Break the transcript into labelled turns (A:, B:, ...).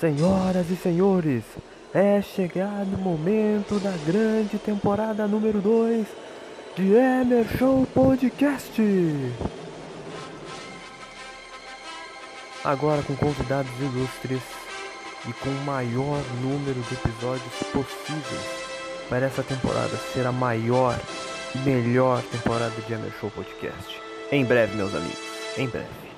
A: Senhoras e senhores, é chegado o momento da grande temporada número 2 de Emer Show Podcast. Agora com convidados ilustres e com o maior número de episódios possíveis para essa temporada ser a maior e melhor temporada de Emer Show Podcast. Em breve, meus amigos, em breve.